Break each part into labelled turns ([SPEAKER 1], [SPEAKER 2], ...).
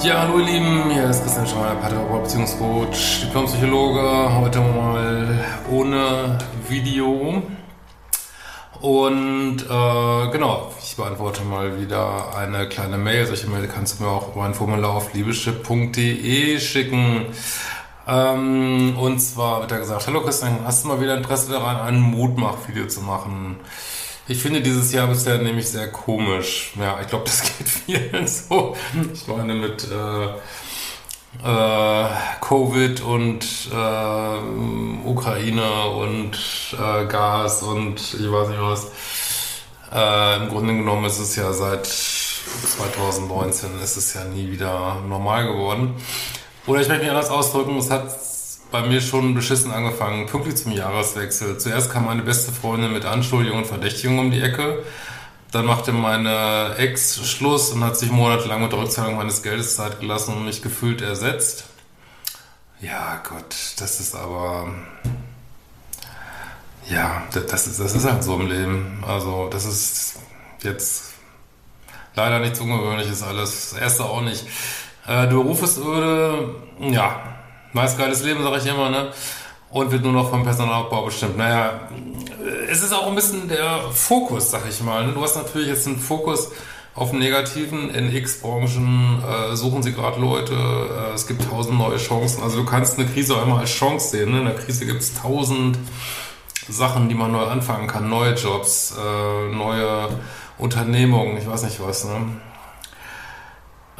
[SPEAKER 1] Ja, hallo ihr Lieben, hier ist Christian Schmeier, Paartherapeut, Beziehungscoach, Diplompsychologe, heute mal ohne Video. Und äh, genau, ich beantworte mal wieder eine kleine Mail. Solche Mail kannst du mir auch über ein Formular auf liebeschip.de schicken. Ähm, und zwar wird er gesagt, hallo Christian, hast du mal wieder Interesse daran, ein Mutmach-Video zu machen? Ich finde dieses Jahr bisher nämlich sehr komisch. Ja, ich glaube, das geht vielen so. Ich meine mit äh, äh, Covid und äh, Ukraine und äh, Gas und ich weiß nicht was. Äh, Im Grunde genommen ist es ja seit 2019 ist es ja nie wieder normal geworden. Oder ich möchte mich anders ausdrücken, es hat bei mir schon beschissen angefangen, pünktlich zum Jahreswechsel. Zuerst kam meine beste Freundin mit Anschuldigungen und Verdächtigungen um die Ecke. Dann machte meine Ex Schluss und hat sich monatelang mit der Rückzahlung meines Geldes Zeit gelassen und mich gefühlt ersetzt. Ja, Gott, das ist aber. Ja, das ist, das ist halt so im Leben. Also, das ist jetzt leider nichts Ungewöhnliches alles. Das erste auch nicht. Äh, Beruf ist öde. Ja, meist geiles Leben, sage ich immer, ne? Und wird nur noch vom Personalaufbau bestimmt. Naja, es ist auch ein bisschen der Fokus, sag ich mal. Ne? Du hast natürlich jetzt einen Fokus auf den Negativen. In X-Branchen äh, suchen sie gerade Leute. Äh, es gibt tausend neue Chancen. Also du kannst eine Krise auch immer als Chance sehen. Ne? In der Krise gibt es tausend Sachen, die man neu anfangen kann. Neue Jobs, äh, neue Unternehmungen, ich weiß nicht was. Ne?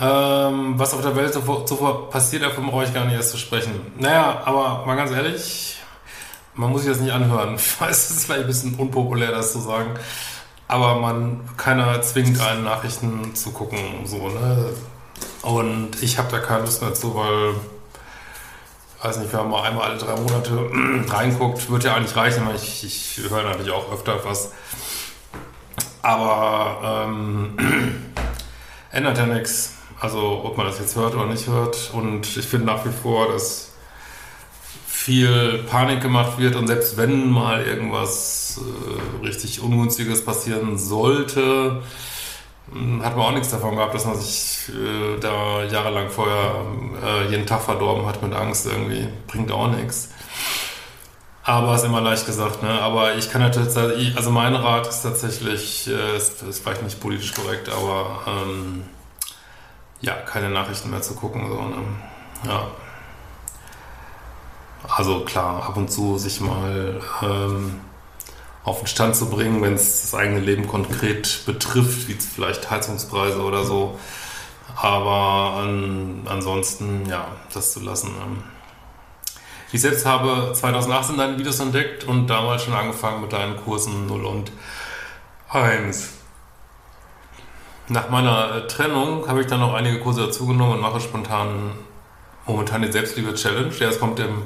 [SPEAKER 1] Ähm, was auf der Welt so, so passiert, davon brauche ich gar nicht erst zu sprechen. Naja, aber mal ganz ehrlich, man muss sich das nicht anhören. Ich weiß, es ist vielleicht ein bisschen unpopulär, das zu sagen. Aber man, keiner zwingt einen, Nachrichten zu gucken, so, ne? Und ich habe da keine Lust mehr zu, weil, weiß nicht, wir haben mal einmal alle drei Monate reinguckt, wird ja eigentlich reichen, weil ich, ich höre natürlich auch öfter was. Aber ähm, ändert ja nichts. Also ob man das jetzt hört oder nicht hört. Und ich finde nach wie vor, dass viel Panik gemacht wird und selbst wenn mal irgendwas äh, richtig Ungünstiges passieren sollte, hm, hat man auch nichts davon gehabt, dass man sich äh, da jahrelang vorher äh, jeden Tag verdorben hat mit Angst irgendwie. Bringt auch nichts. Aber ist immer leicht gesagt, ne? Aber ich kann natürlich, also mein Rat ist tatsächlich, äh, ist, ist vielleicht nicht politisch korrekt, aber ähm, ja, keine Nachrichten mehr zu gucken. So, ne? Ja. Also klar, ab und zu sich mal ähm, auf den Stand zu bringen, wenn es das eigene Leben konkret betrifft, wie vielleicht Heizungspreise oder so. Aber an, ansonsten, ja, das zu lassen. Ne? Ich selbst habe 2018 deine Videos entdeckt und damals schon angefangen mit deinen Kursen 0 und 1. Nach meiner äh, Trennung habe ich dann noch einige Kurse dazugenommen und mache spontan momentan die Selbstliebe-Challenge. Ja, es kommt im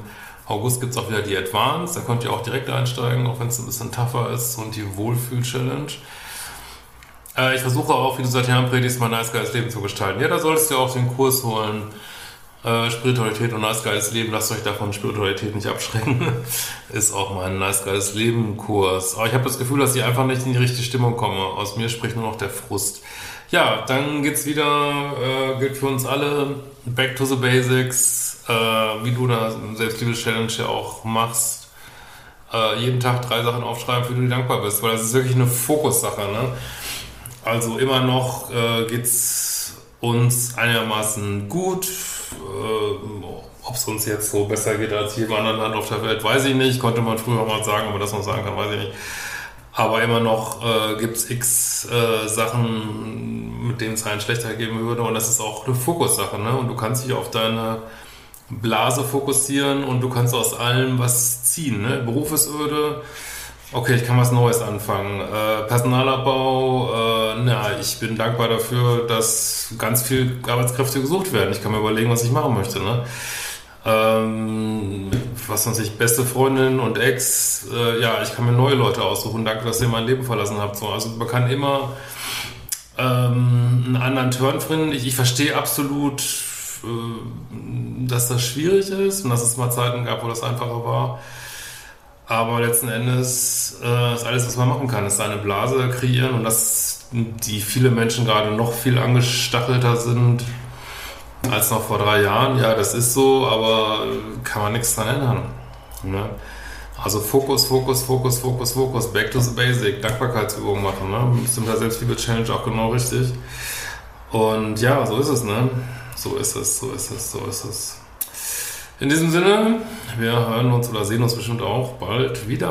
[SPEAKER 1] August gibt es auch wieder die Advanced, da könnt ihr auch direkt einsteigen, auch wenn es ein bisschen tougher ist und die Wohlfühl-Challenge. Äh, ich versuche auch, wie du seit Jahren predigst, mein nice geiles Leben zu gestalten. Ja, da solltest du auch den Kurs holen. Äh, Spiritualität und nice geiles Leben, lasst euch davon Spiritualität nicht abschrecken. ist auch mein nice geiles Leben Kurs. Aber ich habe das Gefühl, dass ich einfach nicht in die richtige Stimmung komme. Aus mir spricht nur noch der Frust. Ja, dann geht's wieder, äh, gilt für uns alle, back to the basics, äh, wie du da Selbstliebe-Challenge ja auch machst. Äh, jeden Tag drei Sachen aufschreiben, für die du dankbar bist, weil das ist wirklich eine Fokussache. Ne? Also immer noch äh, geht's uns einigermaßen gut. Äh, Ob es uns jetzt so besser geht als jedem anderen Land auf der Welt, weiß ich nicht. Konnte man früher mal sagen, aber das man sagen kann, weiß ich nicht. Aber immer noch äh, gibt es x äh, Sachen, mit denen es einen schlechter geben würde. Und das ist auch eine Fokussache. Ne? Und du kannst dich auf deine Blase fokussieren und du kannst aus allem was ziehen. Ne? Beruf ist öde. Okay, ich kann was Neues anfangen. Äh, Personalabbau, äh, na, ich bin dankbar dafür, dass ganz viel Arbeitskräfte gesucht werden. Ich kann mir überlegen, was ich machen möchte. Ne? Ähm, was weiß ich, beste Freundin und Ex, äh, ja, ich kann mir neue Leute aussuchen. Danke, dass ihr mein Leben verlassen habt. So, also man kann immer ähm, einen anderen Turn finden. Ich, ich verstehe absolut, äh, dass das schwierig ist und dass es mal Zeiten gab, wo das einfacher war. Aber letzten Endes äh, ist alles, was man machen kann, ist eine Blase kreieren und dass die viele Menschen gerade noch viel angestachelter sind als noch vor drei Jahren. Ja, das ist so, aber kann man nichts daran ändern. Ne? Also Fokus, Fokus, Fokus, Fokus, Fokus, back to the basic, Dankbarkeitsübungen machen. Ne? Bestimmt der Selbstliebe-Challenge auch genau richtig. Und ja, so ist es, ne? So ist es, so ist es, so ist es. In diesem Sinne, wir hören uns oder sehen uns bestimmt auch bald wieder.